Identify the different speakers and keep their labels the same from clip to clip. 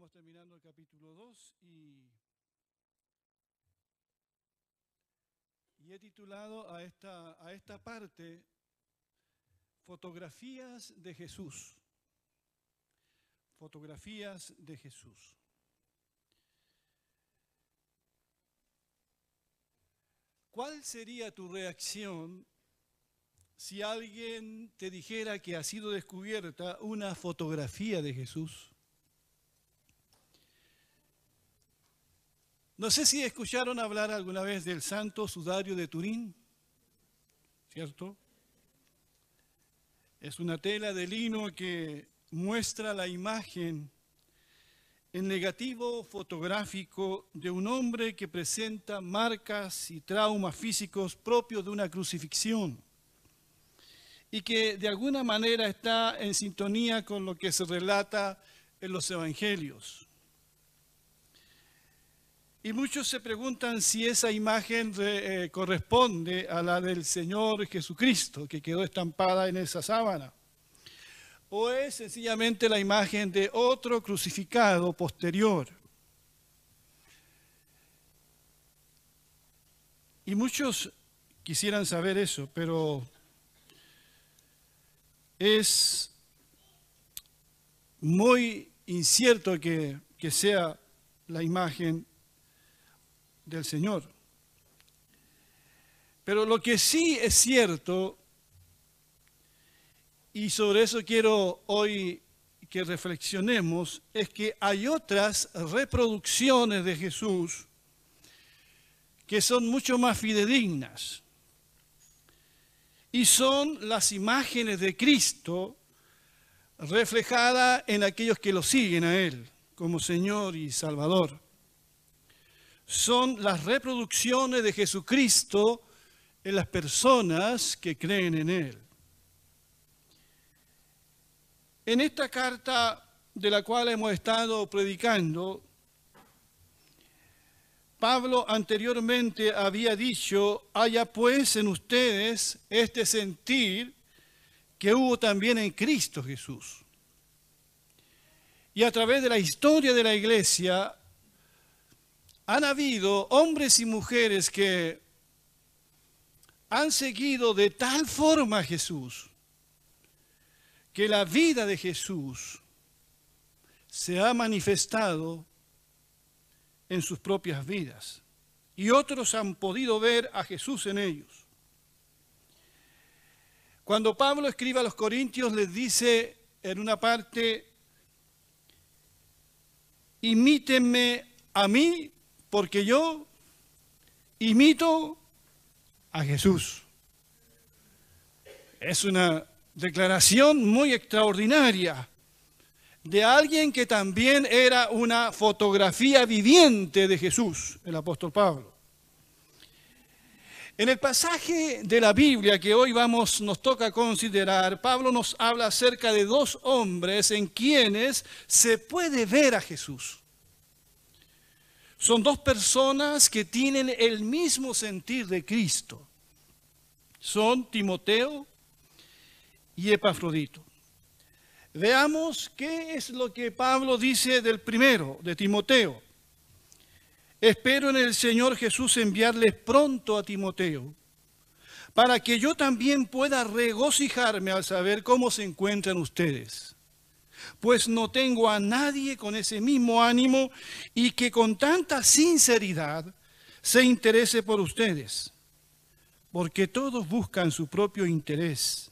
Speaker 1: estamos terminando el capítulo 2 y, y he titulado a esta, a esta parte Fotografías de Jesús. Fotografías de Jesús. ¿Cuál sería tu reacción si alguien te dijera que ha sido descubierta una fotografía de Jesús? No sé si escucharon hablar alguna vez del Santo Sudario de Turín, ¿cierto? Es una tela de lino que muestra la imagen en negativo fotográfico de un hombre que presenta marcas y traumas físicos propios de una crucifixión y que de alguna manera está en sintonía con lo que se relata en los evangelios. Y muchos se preguntan si esa imagen eh, corresponde a la del Señor Jesucristo que quedó estampada en esa sábana. O es sencillamente la imagen de otro crucificado posterior. Y muchos quisieran saber eso, pero es muy incierto que, que sea la imagen del Señor. Pero lo que sí es cierto, y sobre eso quiero hoy que reflexionemos, es que hay otras reproducciones de Jesús que son mucho más fidedignas. Y son las imágenes de Cristo reflejadas en aquellos que lo siguen a Él como Señor y Salvador son las reproducciones de Jesucristo en las personas que creen en Él. En esta carta de la cual hemos estado predicando, Pablo anteriormente había dicho, haya pues en ustedes este sentir que hubo también en Cristo Jesús. Y a través de la historia de la iglesia han habido hombres y mujeres que han seguido de tal forma a Jesús que la vida de Jesús se ha manifestado en sus propias vidas y otros han podido ver a Jesús en ellos. Cuando Pablo escribe a los Corintios les dice en una parte, imítenme a mí porque yo imito a Jesús. Es una declaración muy extraordinaria de alguien que también era una fotografía viviente de Jesús, el apóstol Pablo. En el pasaje de la Biblia que hoy vamos nos toca considerar, Pablo nos habla acerca de dos hombres en quienes se puede ver a Jesús. Son dos personas que tienen el mismo sentir de Cristo. Son Timoteo y Epafrodito. Veamos qué es lo que Pablo dice del primero, de Timoteo. Espero en el Señor Jesús enviarles pronto a Timoteo, para que yo también pueda regocijarme al saber cómo se encuentran ustedes pues no tengo a nadie con ese mismo ánimo y que con tanta sinceridad se interese por ustedes, porque todos buscan su propio interés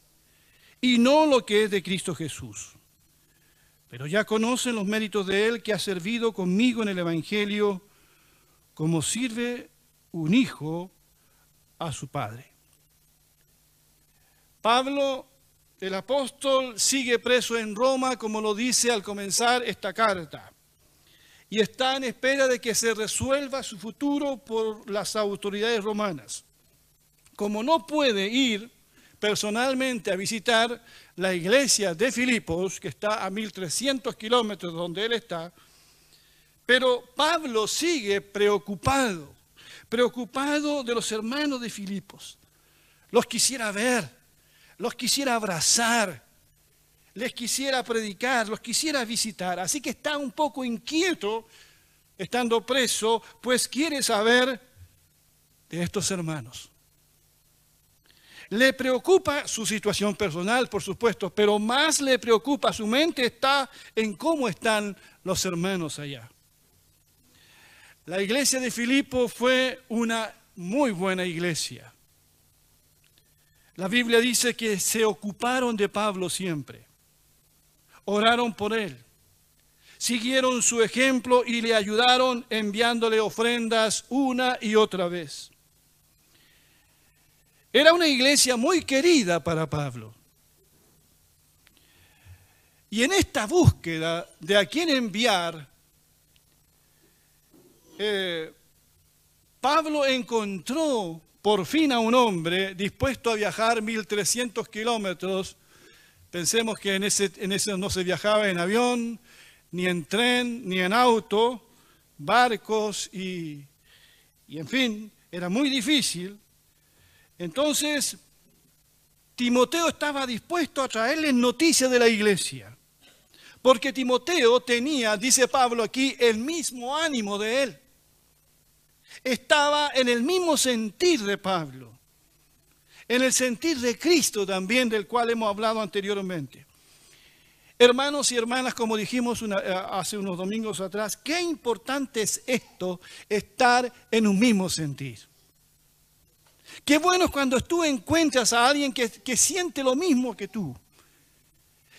Speaker 1: y no lo que es de Cristo Jesús. Pero ya conocen los méritos de Él que ha servido conmigo en el Evangelio como sirve un hijo a su padre. Pablo el apóstol sigue preso en Roma, como lo dice al comenzar esta carta, y está en espera de que se resuelva su futuro por las autoridades romanas. Como no puede ir personalmente a visitar la iglesia de Filipos, que está a 1300 kilómetros de donde él está, pero Pablo sigue preocupado, preocupado de los hermanos de Filipos. Los quisiera ver, los quisiera abrazar, les quisiera predicar, los quisiera visitar. Así que está un poco inquieto estando preso, pues quiere saber de estos hermanos. Le preocupa su situación personal, por supuesto, pero más le preocupa, su mente está en cómo están los hermanos allá. La iglesia de Filipo fue una muy buena iglesia. La Biblia dice que se ocuparon de Pablo siempre. Oraron por él. Siguieron su ejemplo y le ayudaron enviándole ofrendas una y otra vez. Era una iglesia muy querida para Pablo. Y en esta búsqueda de a quién enviar, eh, Pablo encontró por fin a un hombre dispuesto a viajar 1300 kilómetros. Pensemos que en ese, en ese no se viajaba en avión, ni en tren, ni en auto, barcos y, y en fin, era muy difícil. Entonces, Timoteo estaba dispuesto a traerles noticias de la iglesia, porque Timoteo tenía, dice Pablo aquí, el mismo ánimo de él estaba en el mismo sentir de Pablo, en el sentir de Cristo también, del cual hemos hablado anteriormente. Hermanos y hermanas, como dijimos eh, hace unos domingos atrás, qué importante es esto, estar en un mismo sentir. Qué bueno es cuando tú encuentras a alguien que, que siente lo mismo que tú,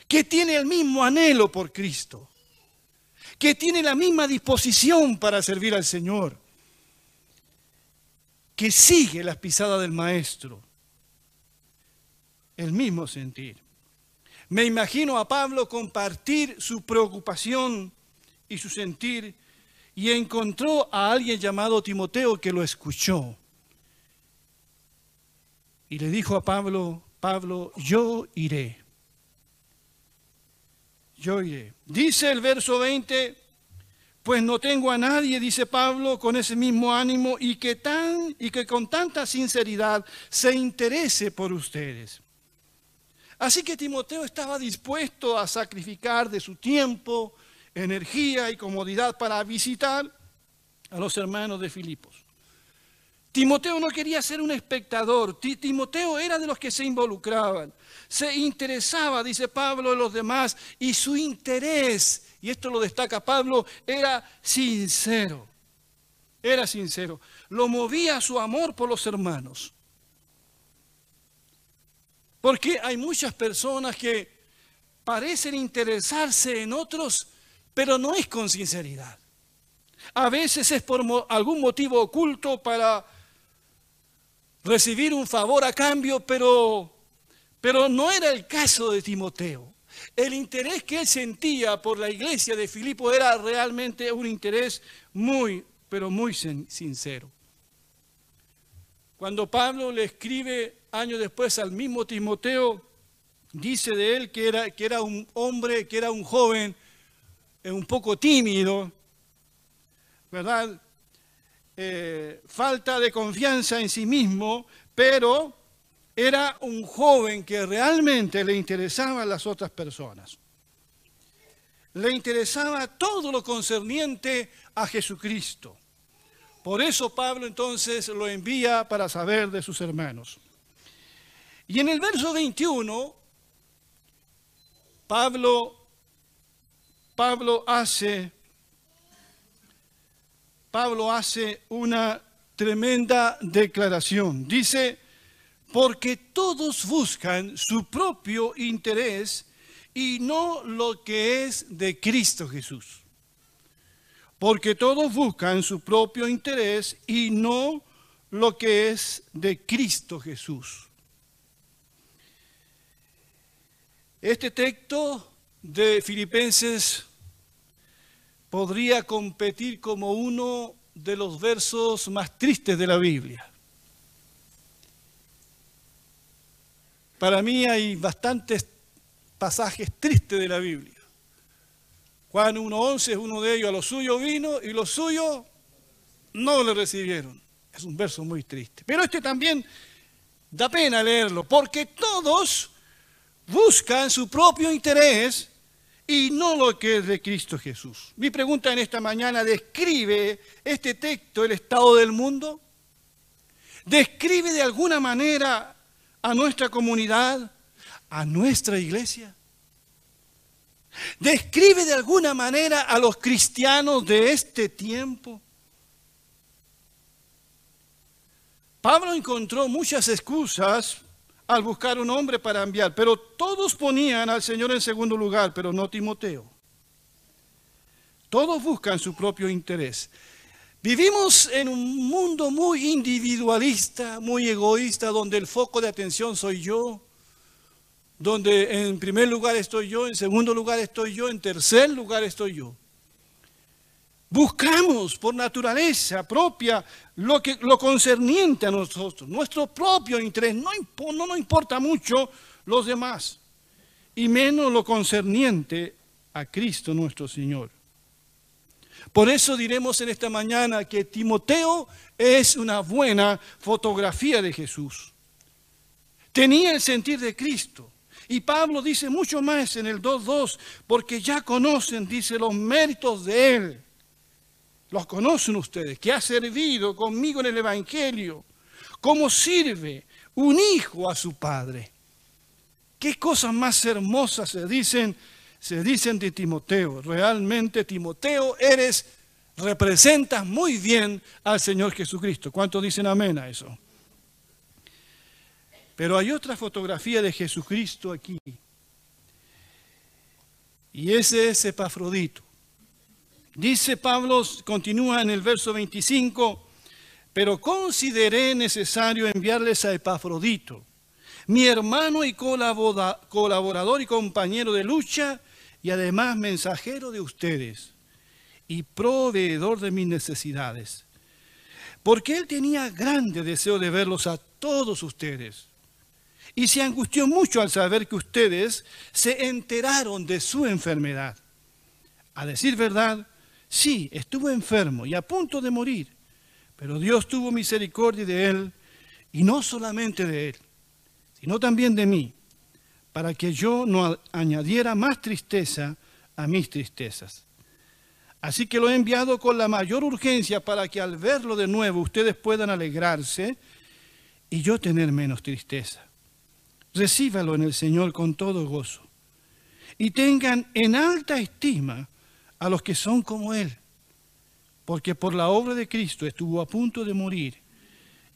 Speaker 1: que tiene el mismo anhelo por Cristo, que tiene la misma disposición para servir al Señor que sigue las pisadas del maestro. El mismo sentir. Me imagino a Pablo compartir su preocupación y su sentir y encontró a alguien llamado Timoteo que lo escuchó. Y le dijo a Pablo, Pablo, yo iré. Yo iré. Dice el verso 20, pues no tengo a nadie, dice Pablo, con ese mismo ánimo y que, tan, y que con tanta sinceridad se interese por ustedes. Así que Timoteo estaba dispuesto a sacrificar de su tiempo, energía y comodidad para visitar a los hermanos de Filipos. Timoteo no quería ser un espectador, Timoteo era de los que se involucraban, se interesaba, dice Pablo, en los demás y su interés y esto lo destaca Pablo, era sincero. Era sincero. Lo movía su amor por los hermanos. Porque hay muchas personas que parecen interesarse en otros, pero no es con sinceridad. A veces es por algún motivo oculto para recibir un favor a cambio, pero, pero no era el caso de Timoteo. El interés que él sentía por la iglesia de Filipo era realmente un interés muy, pero muy sincero. Cuando Pablo le escribe años después al mismo Timoteo, dice de él que era, que era un hombre, que era un joven eh, un poco tímido, ¿verdad? Eh, falta de confianza en sí mismo, pero era un joven que realmente le interesaban las otras personas. Le interesaba todo lo concerniente a Jesucristo. Por eso Pablo entonces lo envía para saber de sus hermanos. Y en el verso 21, Pablo, Pablo hace, Pablo hace una tremenda declaración. Dice, porque todos buscan su propio interés y no lo que es de Cristo Jesús. Porque todos buscan su propio interés y no lo que es de Cristo Jesús. Este texto de Filipenses podría competir como uno de los versos más tristes de la Biblia. Para mí hay bastantes pasajes tristes de la Biblia. Juan 1.11 es uno de ellos, a lo suyo vino y los suyos no le recibieron. Es un verso muy triste. Pero este también da pena leerlo, porque todos buscan su propio interés y no lo que es de Cristo Jesús. Mi pregunta en esta mañana, ¿describe este texto el estado del mundo? ¿Describe de alguna manera a nuestra comunidad, a nuestra iglesia? ¿Describe de alguna manera a los cristianos de este tiempo? Pablo encontró muchas excusas al buscar un hombre para enviar, pero todos ponían al Señor en segundo lugar, pero no Timoteo. Todos buscan su propio interés. Vivimos en un mundo muy individualista, muy egoísta, donde el foco de atención soy yo, donde en primer lugar estoy yo, en segundo lugar estoy yo, en tercer lugar estoy yo. Buscamos por naturaleza propia lo, que, lo concerniente a nosotros, nuestro propio interés. No, no nos importa mucho los demás, y menos lo concerniente a Cristo nuestro Señor. Por eso diremos en esta mañana que Timoteo es una buena fotografía de Jesús. Tenía el sentir de Cristo. Y Pablo dice mucho más en el 2.2, porque ya conocen, dice, los méritos de Él los conocen ustedes, que ha servido conmigo en el Evangelio, cómo sirve un hijo a su padre. Qué cosas más hermosas se dicen, se dicen de Timoteo. Realmente, Timoteo, eres, representas muy bien al Señor Jesucristo. ¿Cuántos dicen amén a eso? Pero hay otra fotografía de Jesucristo aquí. Y ese es Epafrodito. Dice Pablo, continúa en el verso 25, pero consideré necesario enviarles a Epafrodito, mi hermano y colaborador y compañero de lucha, y además mensajero de ustedes y proveedor de mis necesidades. Porque él tenía grande deseo de verlos a todos ustedes. Y se angustió mucho al saber que ustedes se enteraron de su enfermedad. A decir verdad, Sí, estuvo enfermo y a punto de morir, pero Dios tuvo misericordia de él, y no solamente de él, sino también de mí, para que yo no añadiera más tristeza a mis tristezas. Así que lo he enviado con la mayor urgencia para que al verlo de nuevo ustedes puedan alegrarse y yo tener menos tristeza. Recíbalo en el Señor con todo gozo y tengan en alta estima a los que son como Él, porque por la obra de Cristo estuvo a punto de morir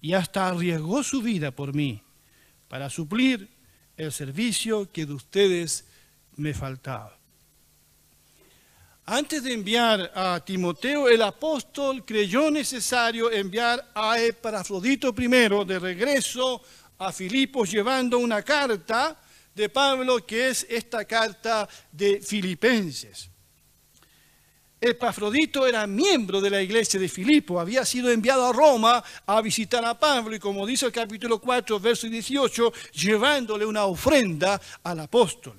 Speaker 1: y hasta arriesgó su vida por mí para suplir el servicio que de ustedes me faltaba. Antes de enviar a Timoteo, el apóstol creyó necesario enviar a Epafrodito primero de regreso a Filipos llevando una carta de Pablo que es esta carta de Filipenses. Epafrodito era miembro de la iglesia de Filipo, había sido enviado a Roma a visitar a Pablo y como dice el capítulo 4, verso 18, llevándole una ofrenda al apóstol.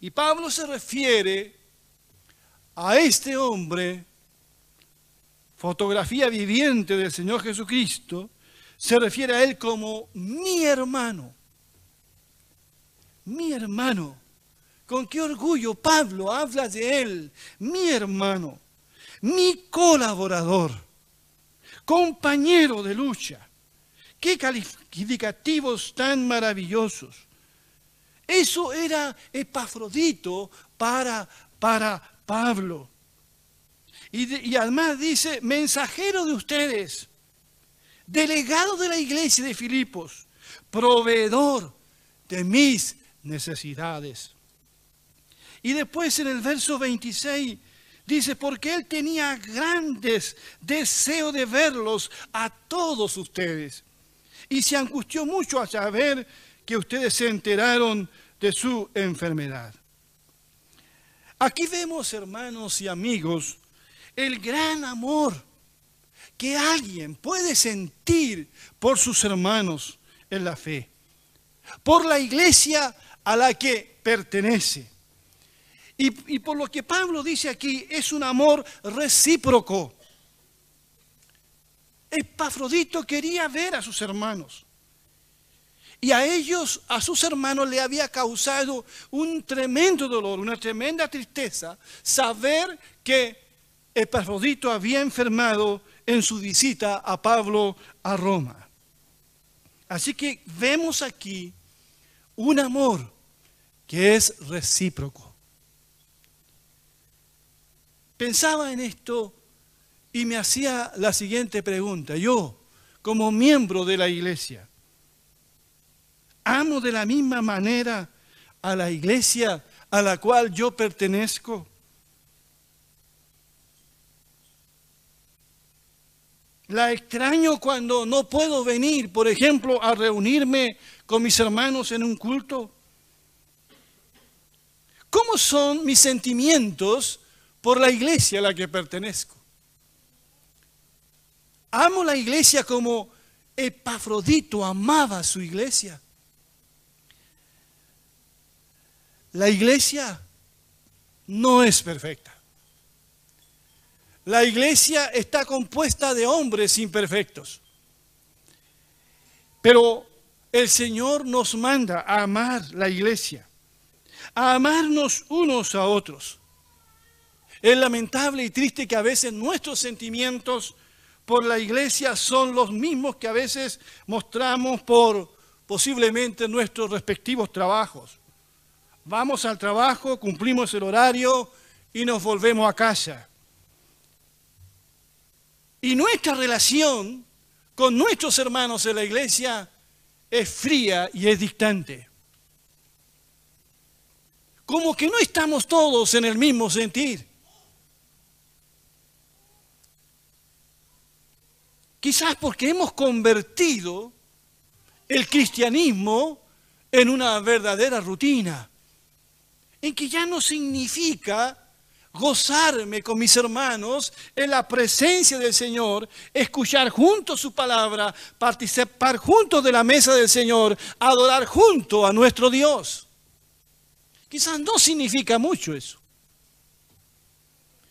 Speaker 1: Y Pablo se refiere a este hombre, fotografía viviente del Señor Jesucristo, se refiere a él como mi hermano, mi hermano. Con qué orgullo Pablo habla de él, mi hermano, mi colaborador, compañero de lucha. Qué calificativos tan maravillosos. Eso era Epafrodito para, para Pablo. Y, y, además dice, mensajero de ustedes, delegado de la iglesia de Filipos, proveedor de mis necesidades. Y después en el verso 26 dice, porque él tenía grandes deseos de verlos a todos ustedes. Y se angustió mucho a saber que ustedes se enteraron de su enfermedad. Aquí vemos, hermanos y amigos, el gran amor que alguien puede sentir por sus hermanos en la fe, por la iglesia a la que pertenece. Y, por lo que Pablo dice aquí, es un amor recíproco. Epafrodito quería ver a sus hermanos. Y a ellos, a sus hermanos, le había causado un tremendo dolor, una tremenda tristeza, saber que Epafrodito había enfermado en su visita a Pablo a Roma. Así que vemos aquí un amor que es recíproco. Pensaba en esto y me hacía la siguiente pregunta. Yo, como miembro de la iglesia, amo de la misma manera a la iglesia a la cual yo pertenezco. La extraño cuando no puedo venir, por ejemplo, a reunirme con mis hermanos en un culto. ¿Cómo son mis sentimientos por la iglesia a la que pertenezco? Amo la iglesia como Epafrodito amaba su iglesia. La iglesia no es perfecta. La iglesia está compuesta de hombres imperfectos. Pero el Señor nos manda a amar la iglesia, a amarnos unos a otros. Es lamentable y triste que a veces nuestros sentimientos por la iglesia son los mismos que a veces mostramos por posiblemente nuestros respectivos trabajos. Vamos al trabajo, cumplimos el horario y nos volvemos a casa. Y nuestra relación con nuestros hermanos en la iglesia es fría y es distante. Como que no estamos todos en el mismo sentir. Quizás porque hemos convertido el cristianismo en una verdadera rutina en que ya no significa gozarme con mis hermanos en la presencia del Señor, escuchar juntos su palabra, participar juntos de la mesa del Señor, adorar junto a nuestro Dios. Quizás no significa mucho eso.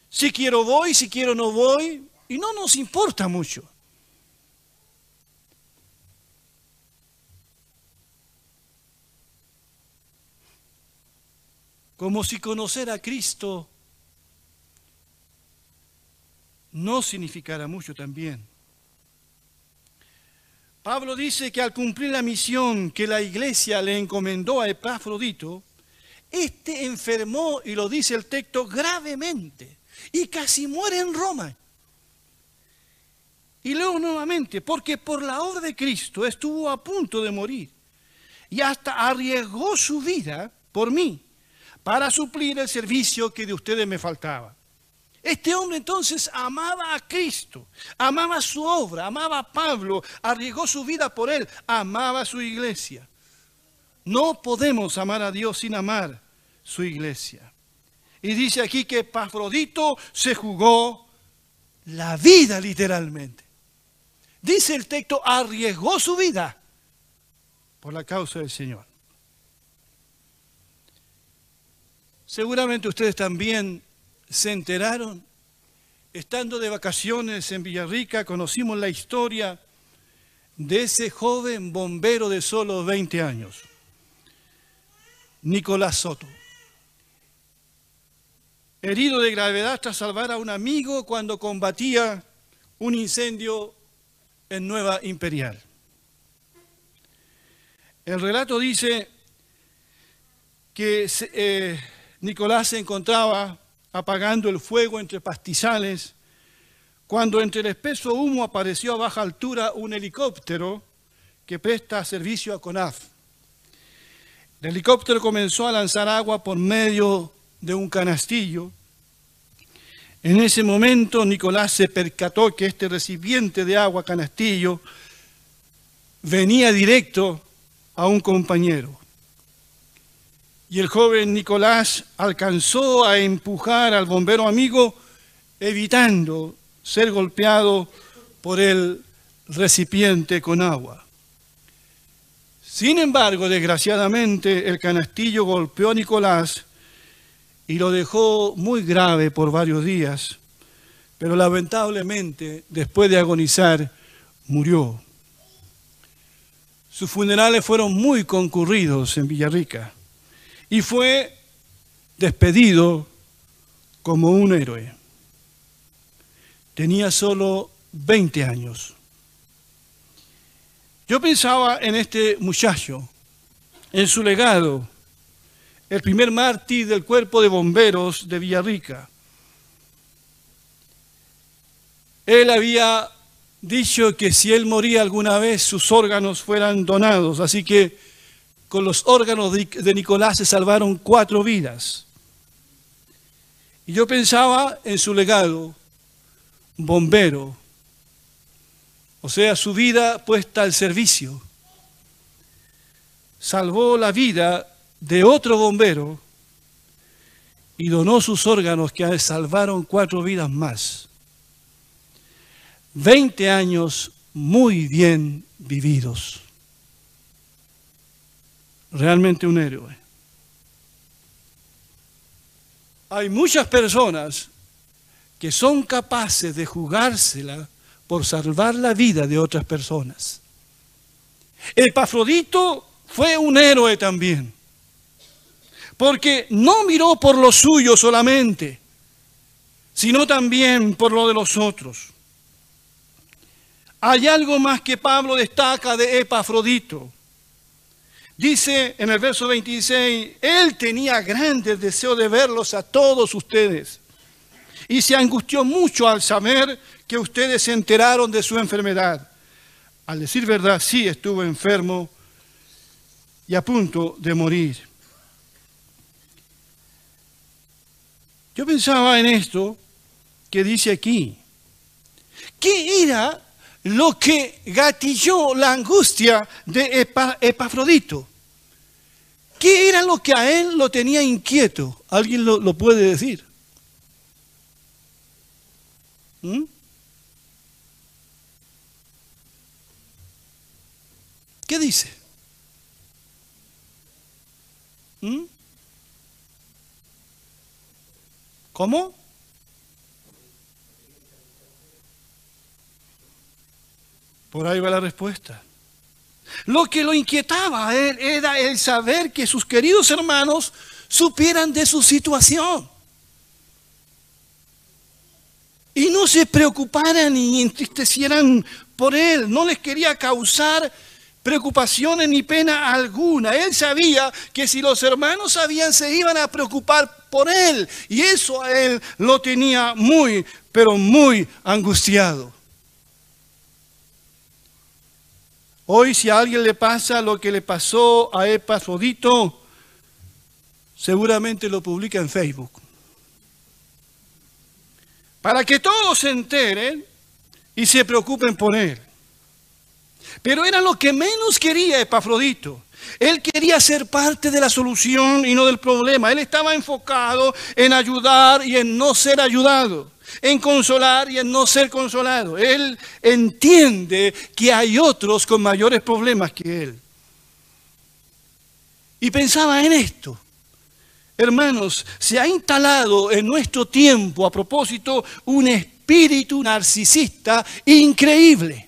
Speaker 1: Si quiero voy, si quiero no voy, y no nos importa mucho. Como si conocer a Cristo no significara mucho también. Pablo dice que al cumplir la misión que la iglesia le encomendó a Epafrodito, este enfermó, y lo dice el texto, gravemente, y casi muere en Roma. Y luego nuevamente, porque por la obra de Cristo estuvo a punto de morir, y hasta arriesgó su vida por mí para suplir el servicio que de ustedes me faltaba. Este hombre entonces amaba a Cristo, amaba su obra, amaba a Pablo, arriesgó su vida por él, amaba a su iglesia. No podemos amar a Dios sin amar su iglesia. Y dice aquí que Pafrodito se jugó la vida literalmente. Dice el texto, arriesgó su vida por la causa del Señor. Seguramente ustedes también se enteraron. Estando de vacaciones en Villarrica, conocimos la historia de ese joven bombero de solo 20 años, Nicolás Soto. Herido de gravedad tras salvar a un amigo cuando combatía un incendio en Nueva Imperial. El relato dice que eh, Nicolás se encontraba apagando el fuego entre pastizales cuando entre el espeso humo apareció a baja altura un helicóptero que presta servicio a CONAF. El helicóptero comenzó a lanzar agua por medio de un canastillo. En ese momento Nicolás se percató que este recipiente de agua canastillo venía directo a un compañero. Y el joven Nicolás alcanzó a empujar al bombero amigo, evitando ser golpeado por el recipiente con agua. Sin embargo, desgraciadamente, el canastillo golpeó a Nicolás y lo dejó muy grave por varios días, pero lamentablemente, después de agonizar, murió. Sus funerales fueron muy concurridos en Villarrica y fue despedido como un héroe. Tenía solo 20 años. Yo pensaba en este muchacho, en su legado, el primer mártir del cuerpo de bomberos de Villarrica. Él había dicho que si él moría alguna vez sus órganos fueran donados, así que con los órganos de Nicolás se salvaron cuatro vidas. Y yo pensaba en su legado, bombero, o sea, su vida puesta al servicio. Salvó la vida de otro bombero y donó sus órganos que salvaron cuatro vidas más. Veinte años muy bien vividos. Realmente un héroe. Hay muchas personas que son capaces de jugársela por salvar la vida de otras personas. El Pafrodito fue un héroe también, porque no miró por lo suyo solamente, sino también por lo de los otros. Hay algo más que Pablo destaca de Epafrodito. Dice en el verso 26, él tenía grandes deseos de verlos a todos ustedes y se angustió mucho al saber que ustedes se enteraron de su enfermedad. Al decir verdad, sí estuvo enfermo y a punto de morir. Yo pensaba en esto que dice aquí. ¿Qué era lo que gatilló la angustia de Epafrodito? ¿Qué era lo que a él lo tenía inquieto? ¿Alguien lo, puede decir? ¿Mm? ¿Qué dice? ¿Mm? ¿Cómo? Por ahí va la respuesta. Lo que lo inquietaba a él era el saber que sus queridos hermanos supieran de su situación. Y no se preocuparan ni entristecieran por él. No les quería causar preocupaciones ni pena alguna. Él sabía que si los hermanos sabían se iban a preocupar por él. Y eso a él lo tenía muy, pero muy angustiado. Hoy si a alguien le pasa lo que le pasó a Epafrodito, seguramente lo publica en Facebook. Para que todos se enteren y se preocupen por él. Pero era lo que menos quería Epafrodito. Él quería ser parte de la solución y no del problema. Él estaba enfocado en ayudar y en no ser ayudado en consolar y en no ser consolado. Él entiende que hay otros con mayores problemas que él. Y pensaba en esto. Hermanos, se ha instalado en nuestro tiempo a propósito un espíritu narcisista increíble.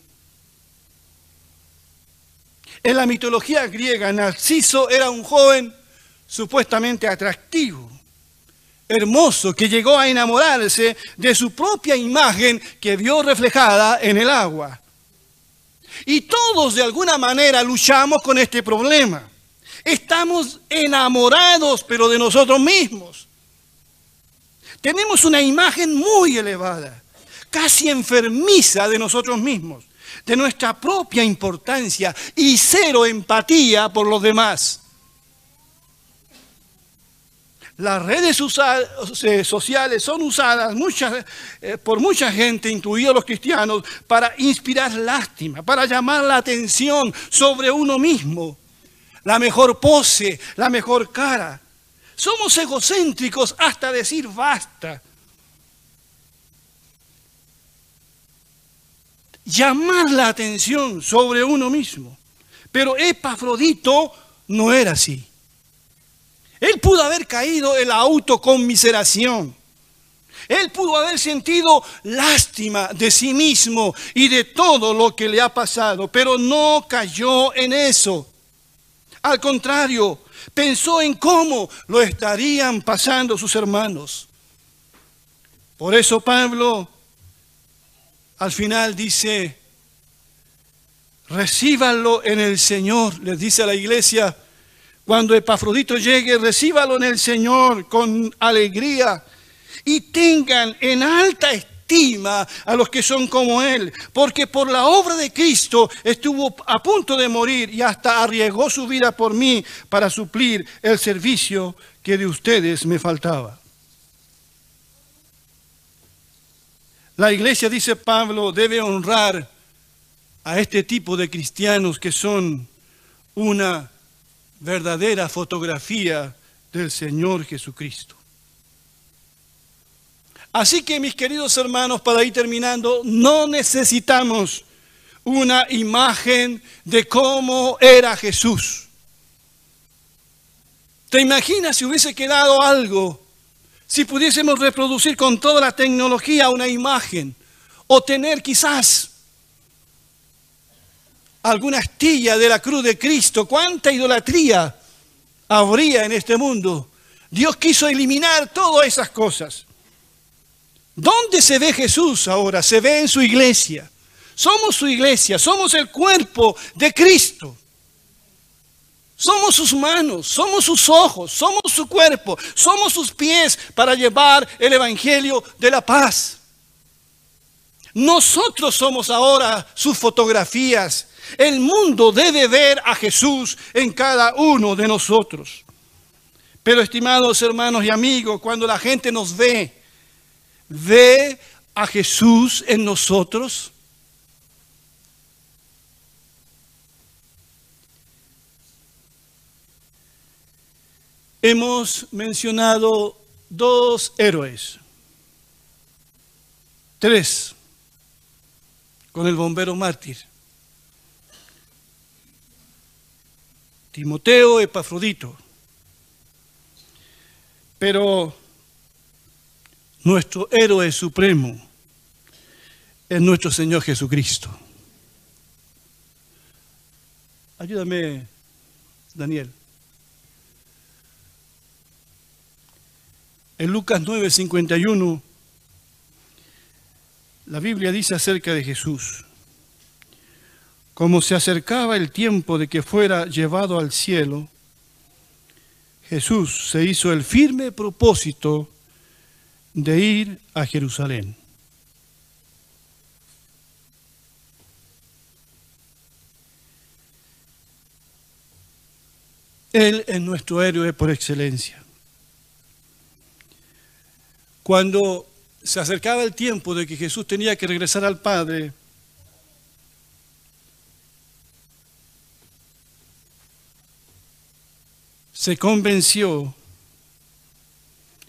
Speaker 1: En la mitología griega, Narciso era un joven supuestamente atractivo hermoso que llegó a enamorarse de su propia imagen que vio reflejada en el agua. Y todos de alguna manera luchamos con este problema. Estamos enamorados, pero de nosotros mismos. Tenemos una imagen muy elevada, casi enfermiza de nosotros mismos, de nuestra propia importancia y cero empatía por los demás. Las redes sociales son usadas eh, por mucha gente, incluidos los cristianos, para inspirar lástima, para llamar la atención sobre uno mismo. La mejor pose, la mejor cara. Somos egocéntricos hasta decir basta. Llamar la atención sobre uno mismo. Pero Epafrodito no era así. Él pudo haber caído en la autoconmiseración. Él pudo haber sentido lástima de sí mismo y de todo lo que le ha pasado, pero no cayó en eso. Al contrario, pensó en cómo lo estarían pasando sus hermanos. Por eso Pablo al final dice, recíbanlo en el Señor, les dice a la iglesia, cuando Epafrodito llegue, recíbalo en el Señor con alegría y tengan en alta estima a los que son como Él, porque por la obra de Cristo estuvo a punto de morir y hasta arriesgó su vida por mí para suplir el servicio que de ustedes me faltaba. La iglesia, dice Pablo, debe honrar a este tipo de cristianos que son una verdadera fotografía del Señor Jesucristo. Así que mis queridos hermanos, para ir terminando, no necesitamos una imagen de cómo era Jesús. ¿Te imaginas si hubiese quedado algo, si pudiésemos reproducir con toda la tecnología una imagen o tener quizás alguna astilla de la cruz de Cristo? ¿Cuánta idolatría habría en este mundo? Dios quiso eliminar todas esas cosas. ¿Dónde se ve Jesús ahora? Se ve en su iglesia. Somos su iglesia, somos el cuerpo de Cristo. Somos sus manos, somos sus ojos, somos su cuerpo, somos sus pies para llevar el Evangelio de la paz. Nosotros somos ahora sus fotografías. El mundo debe ver a Jesús en cada uno de nosotros. Pero estimados hermanos y amigos, cuando la gente nos ve, ve a Jesús en nosotros? Hemos mencionado dos héroes, tres, con el bombero mártir. Timoteo, Epafrodito. Pero nuestro héroe supremo es nuestro Señor Jesucristo. Ayúdame, Daniel. En Lucas 9:51, la Biblia dice acerca de Jesús, como se acercaba el tiempo de que fuera llevado al cielo, Jesús se hizo el firme propósito de ir a Jerusalén. Él es nuestro héroe por excelencia. Cuando se acercaba el tiempo de que Jesús tenía que regresar al Padre, se convenció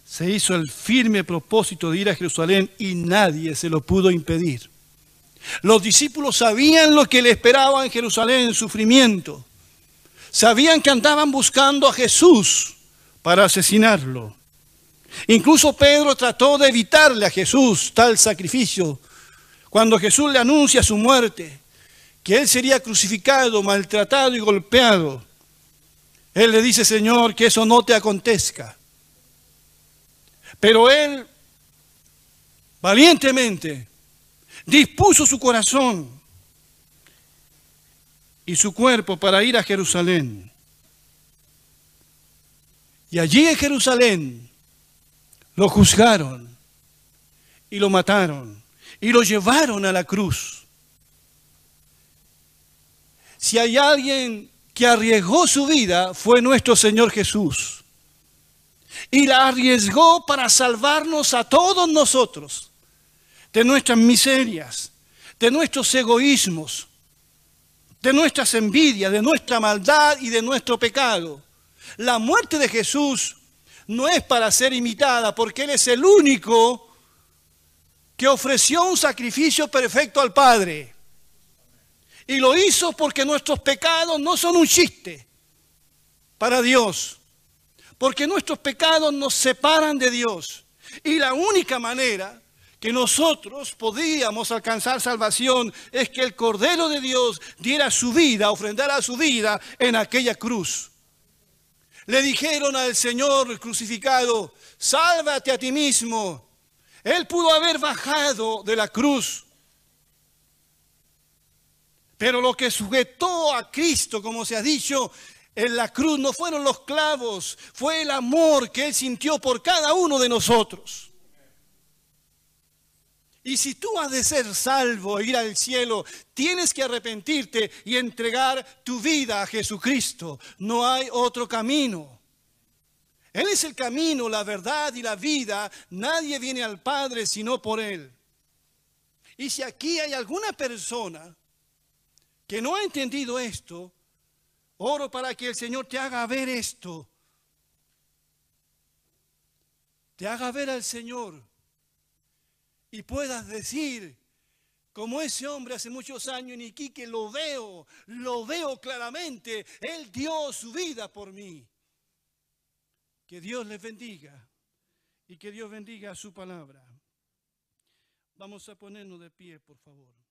Speaker 1: se hizo el firme propósito de ir a Jerusalén y nadie se lo pudo impedir. Los discípulos sabían lo que le esperaba en Jerusalén, sufrimiento. Sabían que andaban buscando a Jesús para asesinarlo. Incluso Pedro trató de evitarle a Jesús tal sacrificio. Cuando Jesús le anuncia su muerte, que él sería crucificado, maltratado y golpeado, él le dice, Señor, que eso no te acontezca. Pero él valientemente dispuso su corazón y su cuerpo para ir a Jerusalén. Y allí en Jerusalén lo juzgaron y lo mataron y lo llevaron a la cruz. Si hay alguien que arriesgó su vida, fue nuestro Señor Jesús y la arriesgó para salvarnos a todos nosotros de nuestras miserias, de nuestros egoísmos, de nuestras envidias, de nuestra maldad y de nuestro pecado. La muerte de Jesús no es para ser imitada porque Él es el único que ofreció un sacrificio perfecto al Padre. Y lo hizo porque nuestros pecados no son un chiste para Dios porque nuestros pecados nos separan de Dios. Y la única manera que nosotros podíamos alcanzar salvación es que el Cordero de Dios diera su vida, ofrendara su vida en aquella cruz. Le dijeron al Señor crucificado, sálvate a ti mismo. Él pudo haber bajado de la cruz. Pero lo que sujetó a Cristo, como se ha dicho, en la cruz no fueron los clavos, fue el amor que Él sintió por cada uno de nosotros. Y si tú has de ser salvo e ir al cielo, tienes que arrepentirte y entregar tu vida a Jesucristo. No hay otro camino. Él es el camino, la verdad y la vida. Nadie viene al Padre sino por Él. Y si aquí hay alguna persona que no ha entendido esto, oro para que el Señor te haga ver esto. Te haga ver al Señor y puedas decir, como ese hombre hace muchos años en Iquique, lo veo, lo veo claramente, Él dio su vida por mí. Que Dios les bendiga y que Dios bendiga su palabra. Vamos a ponernos de pie, por favor.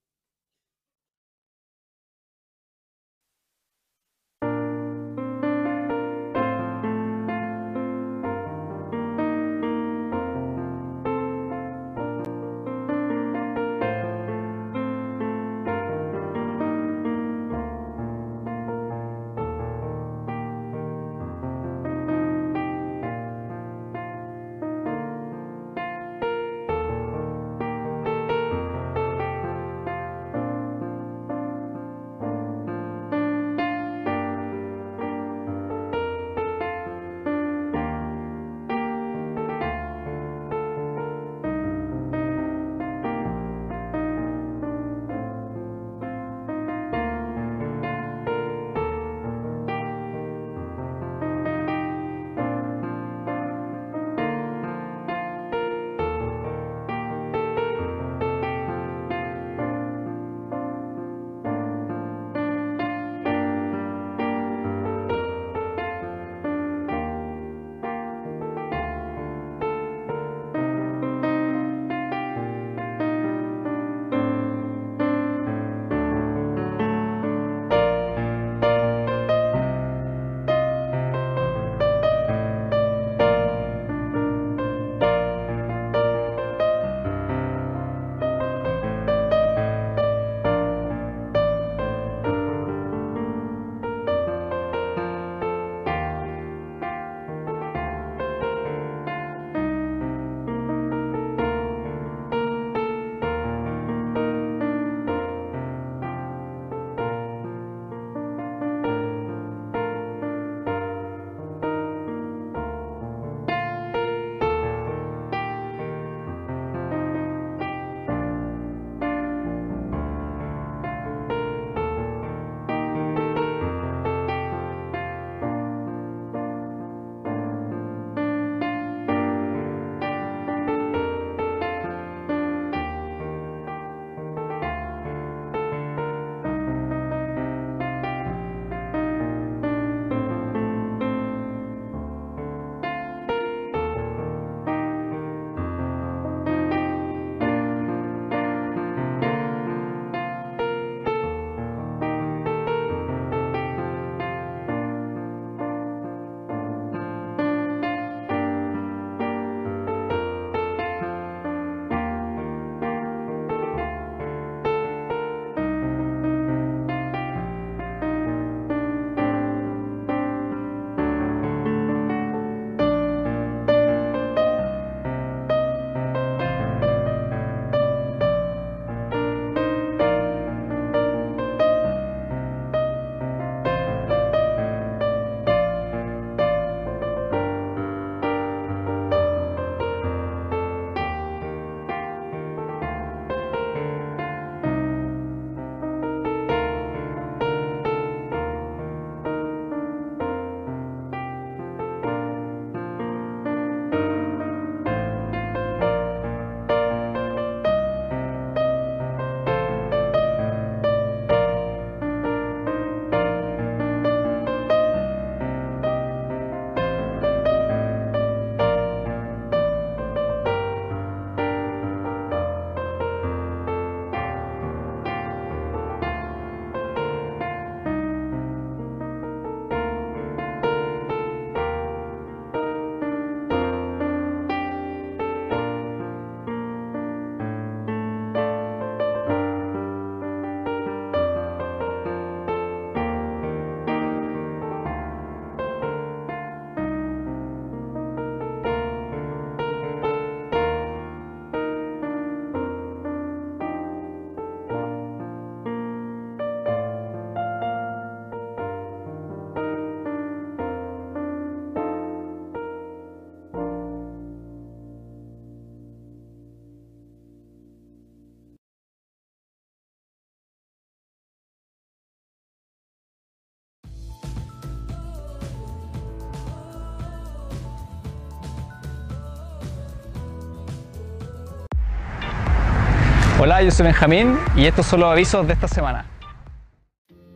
Speaker 2: Hola, yo soy Benjamín y estos son los avisos de esta semana.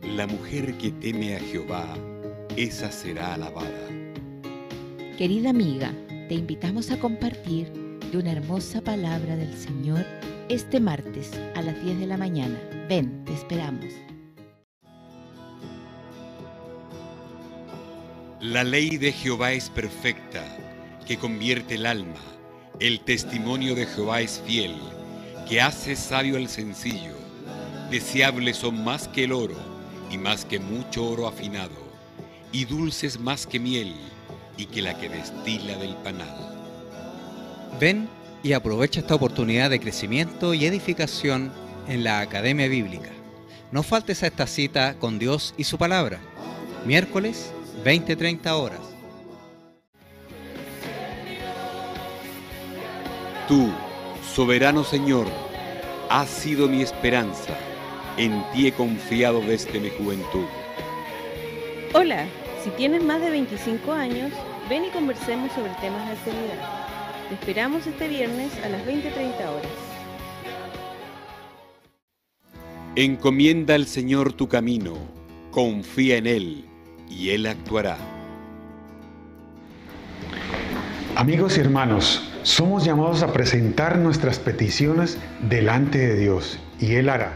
Speaker 3: La mujer que teme a Jehová, esa será alabada.
Speaker 4: Querida amiga, te invitamos a compartir de una hermosa palabra del Señor este martes a las 10 de la mañana. Ven, te esperamos.
Speaker 3: La ley de Jehová es perfecta, que convierte el alma. El testimonio de Jehová es fiel, que hace sabio al sencillo. Deseables son más que el oro, y más que mucho oro afinado, y dulces más que miel, y que la que destila del panal.
Speaker 5: Ven y aprovecha esta oportunidad de crecimiento y edificación en la Academia Bíblica. No faltes a esta cita con Dios y su palabra. Miércoles, 20-30 horas.
Speaker 3: Tú, soberano Señor, has sido mi esperanza. En ti he confiado desde mi juventud.
Speaker 6: Hola, si tienes más de 25 años, ven y conversemos sobre temas de actualidad. Te esperamos este viernes a las 20.30 horas.
Speaker 3: Encomienda al Señor tu camino, confía en Él y Él actuará.
Speaker 7: Amigos y hermanos, somos llamados a presentar nuestras peticiones delante de Dios y Él hará.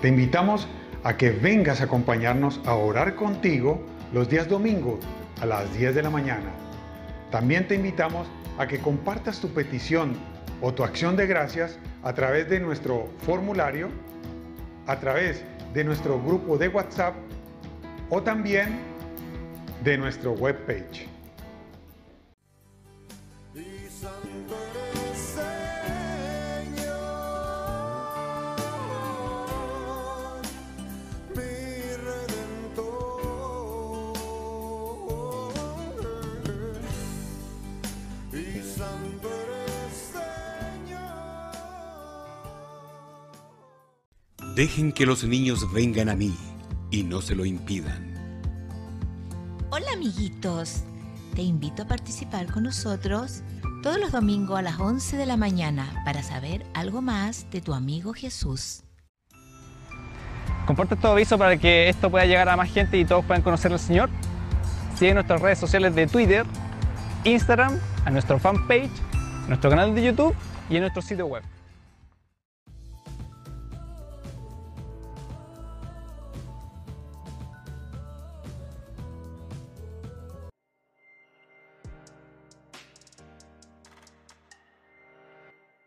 Speaker 7: Te invitamos a que vengas a acompañarnos a orar contigo los días domingos a las 10 de la mañana. También te invitamos a que compartas tu petición o tu acción de gracias a través de nuestro formulario, a través de nuestro grupo de WhatsApp o también de nuestro webpage.
Speaker 3: Dejen que los niños vengan a mí y no se lo impidan.
Speaker 4: Hola amiguitos, te invito a participar con nosotros todos los domingos a las 11 de la mañana para saber algo más de tu amigo Jesús.
Speaker 2: Comparte este aviso para que esto pueda llegar a más gente y todos puedan conocer al Señor. Sigue nuestras redes sociales de Twitter, Instagram, a nuestro fanpage, nuestro canal de YouTube y en nuestro sitio web.